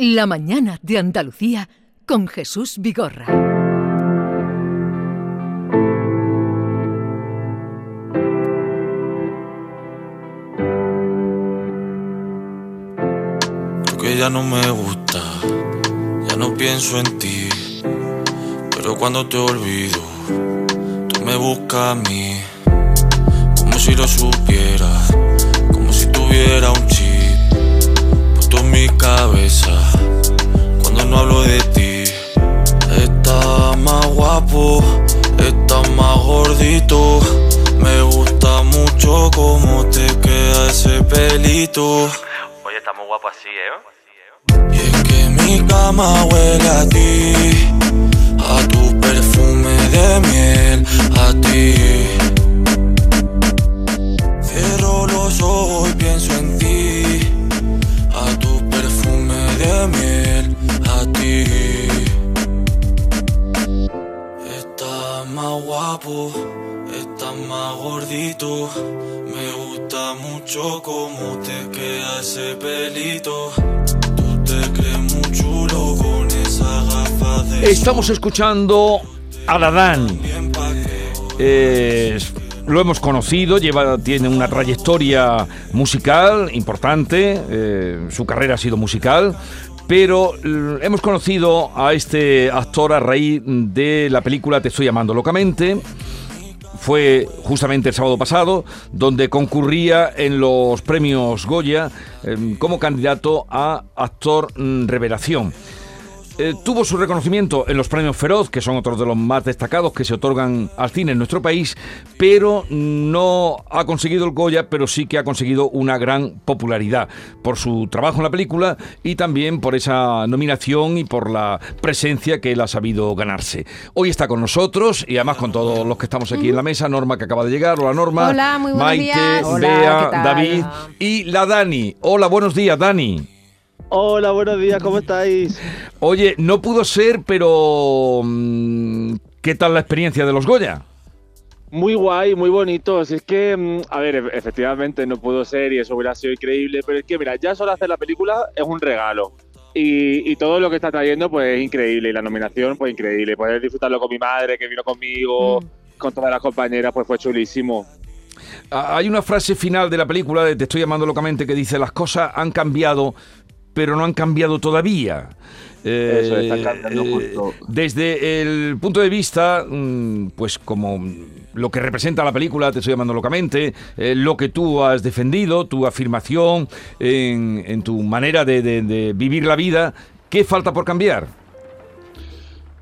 La mañana de Andalucía con Jesús Vigorra. Creo que ya no me gusta, ya no pienso en ti. Pero cuando te olvido, tú me buscas a mí. Como si lo supieras, como si tuviera un chip en mi cabeza. Cuando no hablo de ti, estás más guapo, estás más gordito. Me gusta mucho cómo te queda ese pelito. Oye, está muy guapo así, ¿eh? Y es que mi cama huele a ti, a tu perfume de miel, a ti. Más guapo, estás más gordito. Me gusta mucho cómo te queda ese pelito. Tú te crees muy chulo con esa gafa de Estamos escuchando a Dadán. Eh, lo hemos conocido, lleva, tiene una trayectoria musical importante, eh, su carrera ha sido musical, pero l- hemos conocido a este actor a raíz de la película Te estoy llamando locamente. Fue justamente el sábado pasado, donde concurría en los premios Goya eh, como candidato a actor mm, revelación. Eh, tuvo su reconocimiento en los premios Feroz, que son otros de los más destacados que se otorgan al cine en nuestro país, pero no ha conseguido el Goya, pero sí que ha conseguido una gran popularidad por su trabajo en la película y también por esa nominación y por la presencia que él ha sabido ganarse. Hoy está con nosotros y además con todos los que estamos aquí en la mesa, Norma que acaba de llegar, hola Norma, Hola, muy buenos Maite, días. Bea. David y la Dani. Hola, buenos días Dani. Hola, buenos días, ¿cómo estáis? Oye, no pudo ser, pero mm, ¿qué tal la experiencia de los Goya? Muy guay, muy bonito. Si es que, mm, a ver, e- efectivamente no pudo ser y eso hubiera sido increíble, pero es que, mira, ya solo hacer la película es un regalo. Y, y todo lo que está trayendo, pues es increíble. Y la nominación, pues increíble. Poder disfrutarlo con mi madre, que vino conmigo, con todas las compañeras, pues fue chulísimo. Hay una frase final de la película, de Te estoy llamando locamente, que dice, las cosas han cambiado, pero no han cambiado todavía. Eh, Eso, están cambiando eh, justo. Desde el punto de vista, mm, pues como lo que representa la película, te estoy llamando locamente, eh, lo que tú has defendido, tu afirmación en, en tu manera de, de- de vivir la vida, ¿qué falta por cambiar?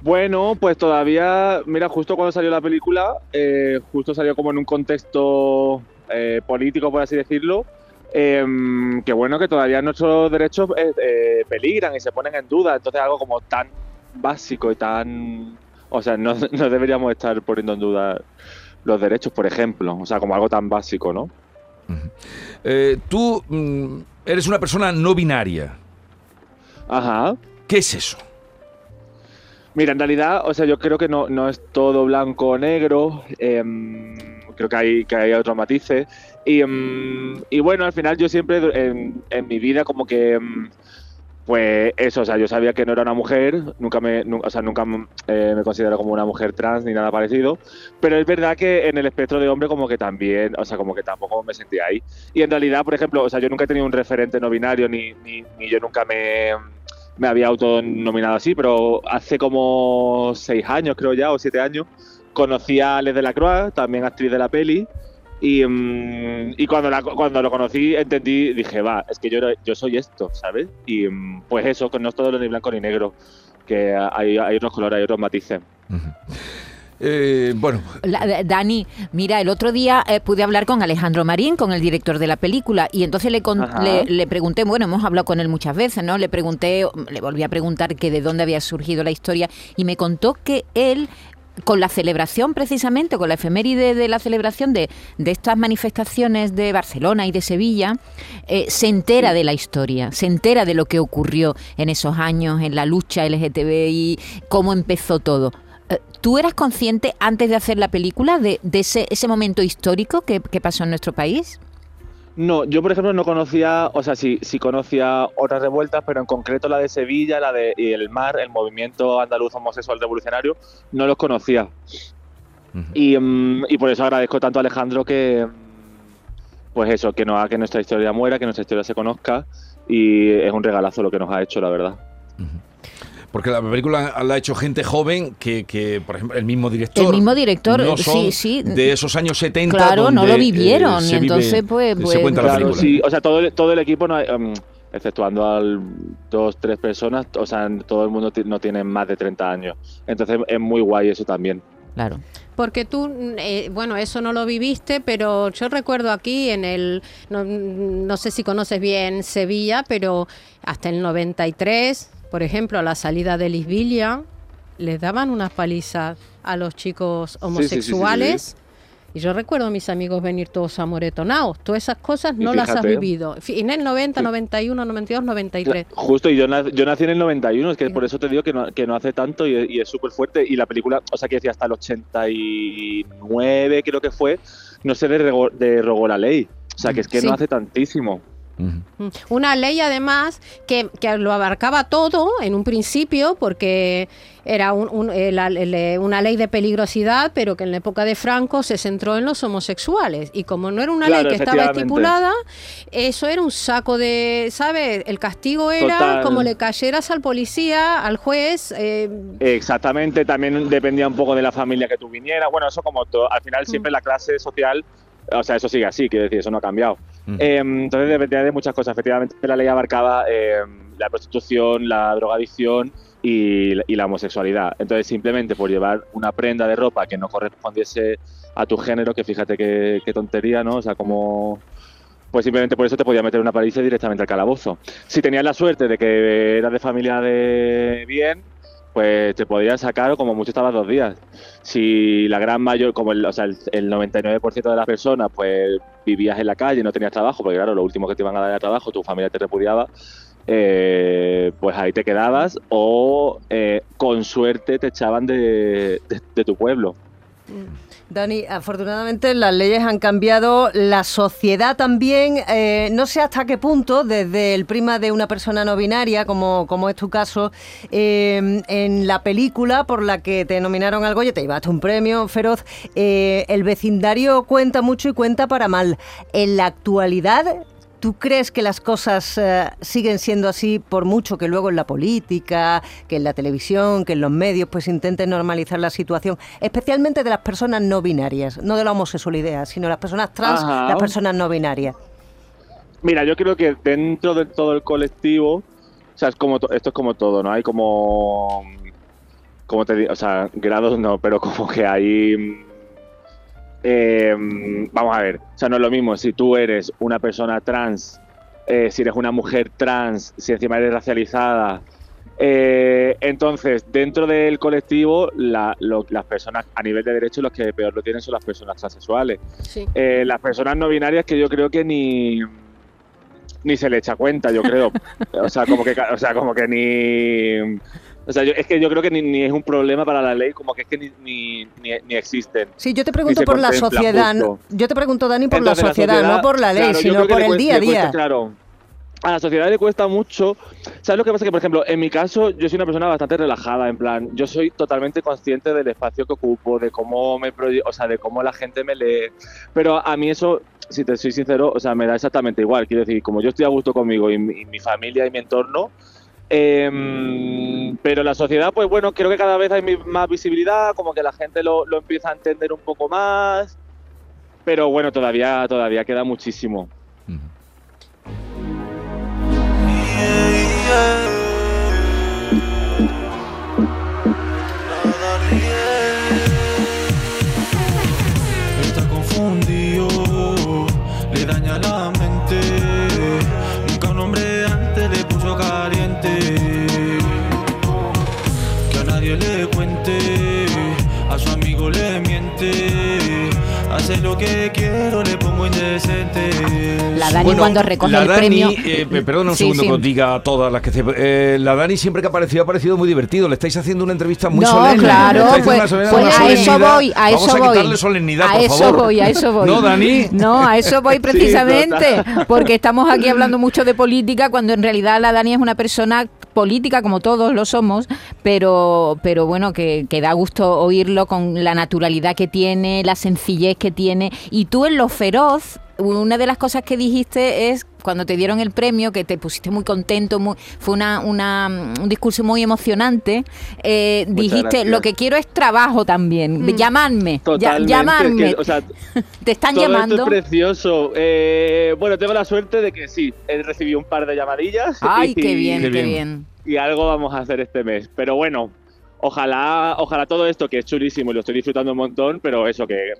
Bueno, pues todavía, mira, justo cuando salió la película, eh, justo salió como en un contexto eh, político, por así decirlo, em, que bueno, que todavía nuestros derechos eh, eh, peligran y se ponen en duda, entonces algo como tan básico y tan... O sea, no, no deberíamos estar poniendo en duda los derechos, por ejemplo, o sea, como algo tan básico, ¿no? Eh, tú mm, eres una persona no binaria. Ajá. ¿Qué es eso? Mira, en realidad, o sea, yo creo que no, no es todo blanco o negro. em, creo que hay, que hay otros matices. Y, em, y bueno, al final yo siempre en, mi vida como que... em, pues eso, o sea, yo sabía que no era una mujer, nunca me, o sea, nunca eh, me considero como una mujer trans ni nada parecido, pero es verdad que en el espectro de hombre como que también, o sea, como que tampoco me sentía ahí. Y en realidad, por ejemplo, o sea, yo nunca he tenido un referente no binario, ni, ni, ni yo nunca me, me había autonominado así, pero hace como seis años, creo ya, o siete años, conocí a Les de la Croix, también actriz de la peli, y, mm, y cuando, la- cuando lo conocí entendí, dije, va, es que yo, yo soy esto, ¿sabes? Y mm, pues eso, que no es todo lo ni blanco ni negro, que hay, hay otros colores, hay otros matices. Eh, bueno, La- eh, Dani, mira, el otro día eh, pude hablar con Alejandro Marín, con el director de la película, y entonces le, con- Ajá. le, le pregunté, bueno, hemos hablado con él muchas veces, ¿no? Le pregunté, le volví a preguntar que de dónde había surgido la historia, y me contó que él con la celebración precisamente, con la efeméride de la celebración de, de estas manifestaciones de Barcelona y de Sevilla, eh, se entera de la historia, se entera de lo que ocurrió en esos años, en la lucha LGTBI, cómo empezó todo. Eh, ¿Tú eras consciente antes de hacer la película de, de ese, ese momento histórico que, que pasó en nuestro país? No, yo por ejemplo no conocía, o sea, sí, sí conocía otras revueltas, pero en concreto la de Sevilla, la de y el MAR, el Movimiento Andaluz Homosexual Revolucionario, no los conocía. Y, mm, y por eso agradezco tanto a Alejandro que, mm, pues eso, que no haga que nuestra historia muera, que nuestra historia se conozca y es un regalazo lo que nos ha hecho, la verdad. Porque la película la ha hecho gente joven que, que, por ejemplo, el mismo director. El mismo director, no son sí, sí. De esos años 70. Claro, no lo vivieron, eh, y vive- entonces, pues- se pues- cuenta la Claro, película. sí, o sea, todo el, todo el equipo, no hay, mm, exceptuando al dos, tres personas, o sea, todo el mundo no tiene más de 30 años. Entonces es muy guay eso también. Claro. Porque tú, eh, bueno, eso no lo viviste, pero yo recuerdo aquí en el, no, no sé si conoces bien Sevilla, pero hasta el 93, por ejemplo, a la salida de Lisbilia, les daban unas palizas a los chicos sí, sí, sí, homosexuales. Y yo recuerdo a mis amigos venir todos amoretonados. Todas esas cosas no las has vivido. En el 90, 91, 92, 93. Justo, y yo, nac- yo nací en el 91, es que por eso te digo que no, que no hace tanto y, y es súper fuerte. Y la película, o sea, que decía hasta el 89, creo que fue, no se derogó, derogó la ley. O sea, que es que no hace tantísimo. Mm. Una ley además que, que lo abarcaba todo en un principio porque era un- un- eh, le- una ley de peligrosidad, pero que en la época de Franco se centró en los homosexuales. Y como no era una Claro, ley que estaba estipulada, eso era un saco de, ¿sabes? El castigo era Total. como le cayeras al policía, al juez. eh, Exactamente, también dependía un poco de la familia que tú vinieras. Bueno, eso como todo, al final Mm. siempre la clase social, o sea, eso sigue así, quiero decir, eso no ha cambiado. Ujú. Eh, entonces dependía de muchas cosas. Efectivamente, la ley abarcaba eh, la prostitución, la drogadicción y, y la homosexualidad. Entonces, simplemente por llevar una prenda de ropa que no correspondiese a tu género, que fíjate qué, qué tontería, ¿no? O sea, como... Pues simplemente por eso te podía meter una paliza directamente al calabozo. Si tenías la suerte de que eras de familia de bien, pues te podían sacar como mucho estabas dos días. Si la gran mayor, como el, o sea, el, el 99% de las personas, pues vivías en la calle, no tenías trabajo, porque claro, lo último que te iban a dar era trabajo, tu familia te repudiaba, eh, pues ahí te quedabas o eh, con suerte te echaban de, de- de tu pueblo. Dani, afortunadamente las leyes han cambiado, la sociedad también, eh, no sé hasta qué punto, desde el prima de una persona no binaria, como, como es tu caso, eh, en la película por la que te nominaron al Goya, te llevaste un premio feroz, eh, el vecindario cuenta mucho y cuenta para mal. En la actualidad, ¿Tú crees que las cosas eh, siguen siendo así por mucho que luego en la política, que en la televisión, que en los medios pues intenten normalizar la situación, especialmente de las personas no binarias, no de la homosexualidad, sino las personas trans, Ajá. las personas no binarias? Mira, yo creo que dentro de todo el colectivo, o sea, es como to- esto es como todo, ¿no? Hay como, como te digo, o sea, grados no, pero como que hay, eh, vamos a ver, o sea, no es lo mismo si tú eres una persona trans, eh, si eres una mujer trans, si encima eres racializada. eh, entonces, dentro del colectivo, la- lo- las personas a nivel de derechos los que peor lo tienen son las personas transexuales. sí. Las personas no binarias que yo creo que ni ni se le echa cuenta, yo creo. O sea, como que o sea, como que ni o sea, yo- es que yo creo que ni, ni es un problema para la ley, como que es que ni, ni, ni, ni existen. Sí, yo te pregunto por la sociedad, justo. yo te pregunto, Dani, por Entonces, la sociedad, no por la ley, claro, sino por el cuesta- día a le cuesta, día. claro. A la sociedad le cuesta mucho. ¿Sabes lo que pasa? Que, por ejemplo, en mi caso, yo soy una persona bastante relajada. En plan, yo soy totalmente consciente del espacio que ocupo, de cómo me o sea, de cómo la gente me lee. Pero a mí eso, si te soy sincero, o sea, me da exactamente igual. Quiero decir, como yo estoy a gusto conmigo y mi, y mi familia y mi entorno. Em, pero la sociedad, pues bueno, creo que cada vez hay más visibilidad, como que la gente lo, lo empieza a entender un poco más. Pero bueno, todavía, todavía queda muchísimo. Ujú. Está que quiero, le pongo indecente. La Dani Bueno, cuando recoge la el Dani, premio. eh, perdona un Sí, segundo sí. que os diga a todas las que se- eh, la Dani siempre que ha aparecido ha parecido muy divertido. Le estáis haciendo una entrevista muy no, solemne. claro, pues, pues a eso voy, a Vamos eso a voy. quitarle solemnidad, a por eso favor. voy, a eso voy. ¿No, Dani? No, a eso voy precisamente, porque estamos aquí hablando mucho de política cuando en realidad la Dani es una persona política como todos lo somos, pero pero bueno, que, que da gusto oírlo con la naturalidad que tiene, la sencillez que tiene. Y tú en lo feroz una de las cosas que dijiste es cuando te dieron el premio, que te pusiste muy contento, muy, fue una, una, mm, un discurso muy emocionante, eh, dijiste, gracias. lo que quiero es trabajo también, Mm. llamadme, ya- llamadme, que, o sea, te están todo llamando. Esto es precioso. Eh, bueno, tengo la suerte de que sí, he recibido un par de llamadillas. Ay, y, qué bien, Qué qué bien. bien. Y algo vamos a hacer este mes. Pero bueno, ojalá, ojalá todo esto, que es chulísimo y lo estoy disfrutando un montón, pero eso que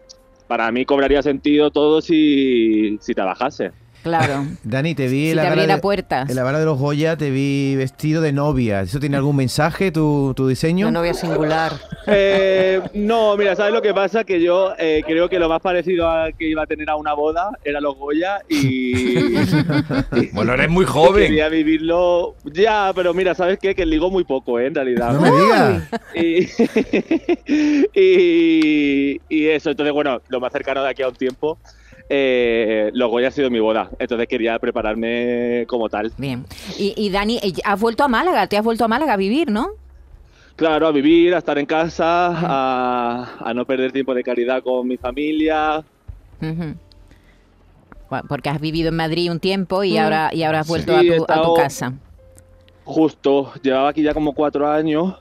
para mí cobraría sentido todo si, si trabajase. Claro. Dani, te vi Si en la te gala de- puertas. En la gala de los Goya te vi vestido de novia. ¿Eso tiene algún mensaje, tu, tu diseño? Una novia singular. Eh, no, mira, ¿sabes lo que pasa? Que yo eh, creo que lo más parecido a que iba a tener a una boda era los Goya y, Bueno, eres muy joven. quería vivirlo. Ya, pero mira, ¿sabes qué? Que ligo muy poco, ¿eh? En realidad. No me digas. Y, y, y eso, entonces, bueno, lo más cercano de aquí a un tiempo, eh, los Goya ha sido mi boda. Entonces quería prepararme como tal. Bien. Y, y Dani, eh, has vuelto a Málaga, te has vuelto a Málaga a vivir, ¿no? Claro, a vivir, a estar en casa, a, a no perder tiempo de calidad con mi familia. Porque has vivido en Madrid un tiempo y Mm. ahora y ahora has vuelto Sí, a, tu, a tu casa. Justo, llevaba aquí ya como cuatro años.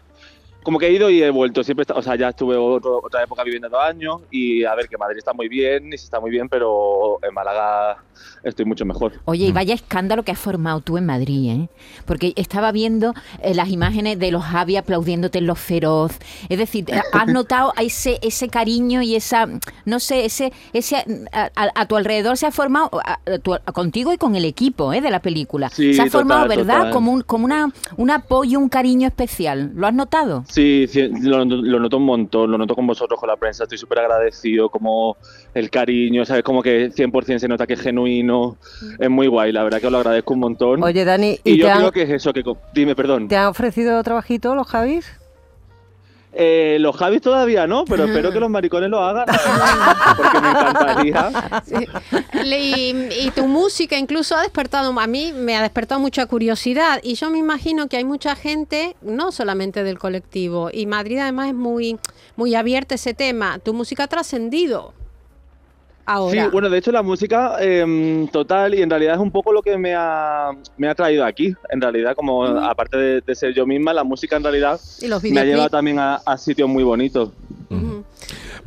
Como que he ido y he vuelto. Siempre, está- o sea, ya estuve otro- otra época viviendo dos años. Y a ver, que Madrid está muy bien, y sí está muy bien, pero en Málaga estoy mucho mejor. Oye, y vaya escándalo que has formado tú en Madrid, ¿eh? Porque estaba viendo eh, las imágenes de los Javi aplaudiéndote en los feroz. Es decir, eh, has notado ese ese cariño y esa, no sé, ese ese a, a- a tu alrededor se ha formado a- tu- contigo y con el equipo, ¿eh? De la película. Sí, se ha formado, ¿verdad? total. Como un como una un apoyo, un cariño especial. ¿Lo has notado? Sí, sí, lo, lo noto un montón, lo noto con vosotros, con la prensa. Estoy súper agradecido, como el cariño, ¿sabes? Como que 100% se nota que es genuino. Es muy guay, la verdad que os lo agradezco un montón. Oye, Dani, y ¿y yo han, creo que es eso, que... Dime, perdón. te han ofrecido trabajito los Javis? Eh, los Javis todavía no, pero espero que los maricones lo hagan. Porque me encantaría. Y, y tu música incluso ha despertado, a mí me ha despertado mucha curiosidad y yo me imagino que hay mucha gente, no solamente del colectivo, y Madrid además es muy, muy abierta ese tema. Tu música ha trascendido ahora. Sí, bueno, de hecho la música em, total y en realidad es un poco lo que me ha, me ha traído aquí. En realidad, como aparte de, de ser yo misma, la música en realidad y los me ha llevado también a, a sitios muy bonitos. Ujú.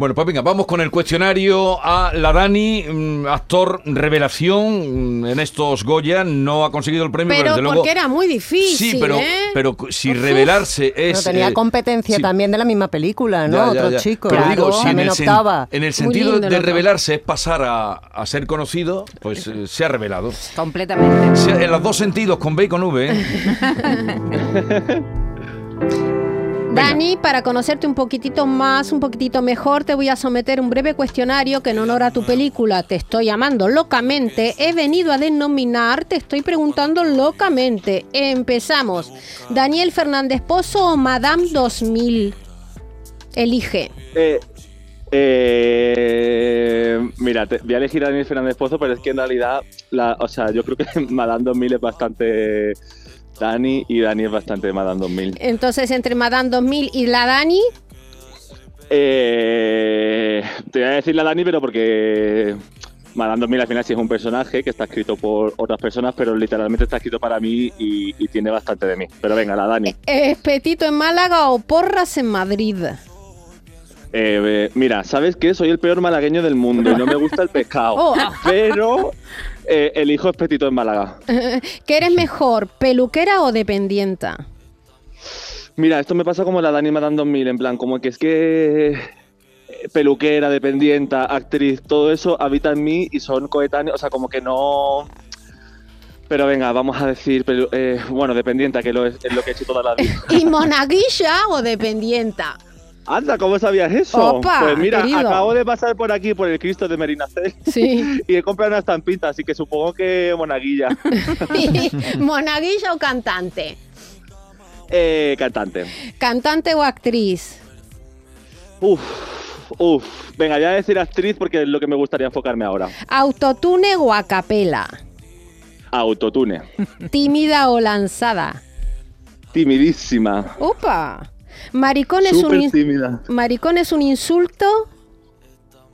Bueno, pues venga, vamos con el cuestionario a la Dani, mm, actor revelación mm, en estos Goya. No ha conseguido el premio, pero, Pero desde luego. porque era muy difícil, Sí, pero, ¿eh? pero si Uf. revelarse es. No tenía eh, competencia sí. también de la misma película, ¿no? Ya, ya, Otro ya. chico. Pero claro, digo, si en el, sen- optaba. en el sentido de revelarse es pasar a, a ser conocido, pues eh, se ha revelado. Completamente. Se- en los dos sentidos, con B y con V. Dani, para conocerte un poquitito más, un poquitito mejor, te voy a someter un breve cuestionario que en honor a tu película Te estoy amando locamente, he venido a denominar Te estoy preguntando locamente. Empezamos. Daniel Fernández Pozo o Madame 2000. Elige. Eh, eh, mira, te- voy a elegir a Daniel Fernández Pozo, pero es que en realidad, la, o sea, yo creo que Madame 2000 es bastante Dani y Dani es bastante Madame 2000. Entonces, entre Madame 2000 y la Dani, Eh, te voy a decir la Dani, pero porque Madame 2000 al final sí es un personaje que está escrito por otras personas, pero literalmente está escrito para mí y, y tiene bastante de mí. Pero venga, la Dani. ¿es Petito en Málaga o Porras en Madrid? Eh, eh, mira, ¿sabes qué? Soy el peor malagueño del mundo y no me gusta el pescado. Oh. Pero eh, el hijo es petito en Málaga. ¿Qué eres mejor, peluquera o dependienta? Mira, esto me pasa como la Dani Madame 2000, en plan, como que es que eh, peluquera, dependienta, actriz, todo eso habita en mí y son coetáneos, o sea, como que no... Pero venga, vamos a decir, eh, bueno, dependienta, que lo es, es lo que he hecho toda la vida. ¿Y monaguilla o dependienta? Anda, ¿cómo sabías eso? Opa, pues mira, querido. acabo de pasar por aquí por el Cristo de Merinacel Sí. y he comprado una estampita, así que supongo que monaguilla. ¿Monaguilla o cantante? eh, cantante. ¿Cantante o actriz? Uf, uf. Venga, ya voy a decir actriz porque es lo que me gustaría enfocarme ahora. ¿Autotune o a capela? Autotune. ¿Tímida o lanzada? Timidísima. ¡Opa! ¿Maricón es, un Súper in- tímida. ¿Maricón es un insulto?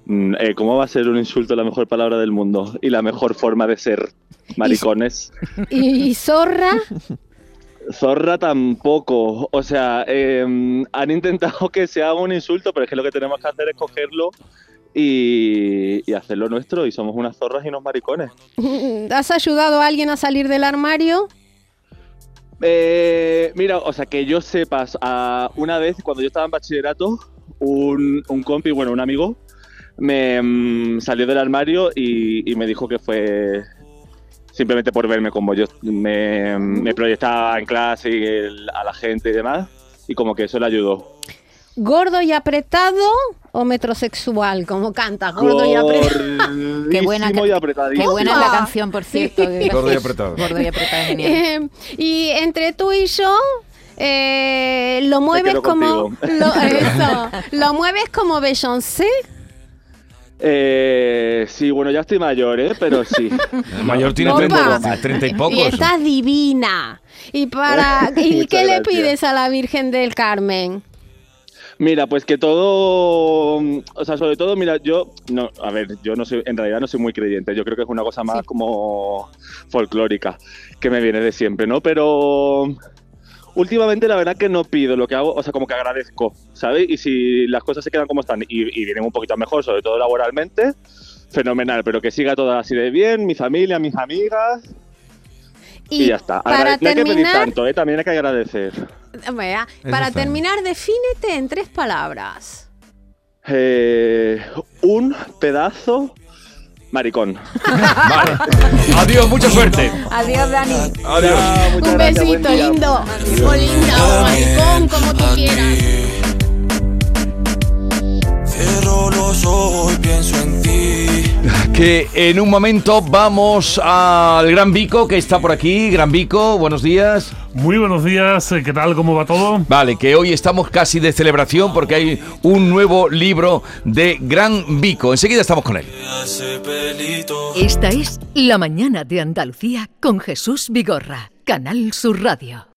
Mm, eh, ¿Cómo va a ser un insulto la mejor palabra del mundo? Y la mejor forma de ser maricones. ¿Y zorra? Zorra tampoco. O sea, eh, han intentado que sea un insulto, pero es que lo que tenemos que hacer es cogerlo y, y hacerlo nuestro. Y somos unas zorras y unos maricones. ¿Has ayudado a alguien a salir del armario? Eh, mira, o sea, que yo sepas, a- una vez cuando yo estaba en bachillerato, un, un compi, bueno, un amigo, me mm, salió del armario y, me dijo que fue simplemente por verme como yo me, me proyectaba en clase y a la gente y demás, y como que eso le ayudó. ¿Gordo y apretado o metrosexual? Como canta, gordo y apretado. Qué buena, y qué buena es la canción, por cierto. que- Gordo y apretado. Gordo y apretado, es genial. Eh, y entre tú y yo, eh, lo mueves como. Lo, eso, lo mueves como Beyoncé. Eh, sí, bueno, ya estoy mayor, ¿eh? Pero sí. El mayor tiene Opa. 30, 30 y pocos. Y estás divina. ¿Y, para, ¿y qué le pides a la Virgen del Carmen? Mira, pues que todo, o sea, sobre todo, mira, yo, no, a ver, yo no soy, en realidad no soy muy creyente, yo creo que es una cosa más como folclórica, que me viene de siempre, ¿no? Pero últimamente la verdad que no pido, lo que hago, o sea, como que agradezco, ¿sabes? Y si las cosas se quedan como están y, y vienen un poquito mejor, sobre todo laboralmente, fenomenal, pero que siga todo así de bien, mi familia, mis amigas, y, ya está. Para no hay que pedir terminar, tanto, ¿eh? También hay que agradecer. Vea, Eso para terminar, defínete en tres palabras. Eh, un pedazo maricón. Vale. Adiós, mucha suerte. Adiós, Dani. Adiós. Un gracias, besito lindo. Muy lindo, maricón, como tú quieras. Cierro los ojos y pienso en ti. Que en un momento vamos al Gran Vico, que está por aquí. Gran Vico, buenos días. Muy buenos días, ¿qué tal? ¿Cómo va todo? Vale, que hoy estamos casi de celebración porque hay un nuevo libro de Gran Vico. Enseguida estamos con él. Esta es La Mañana de Andalucía con Jesús Vigorra, Canal Sur Radio.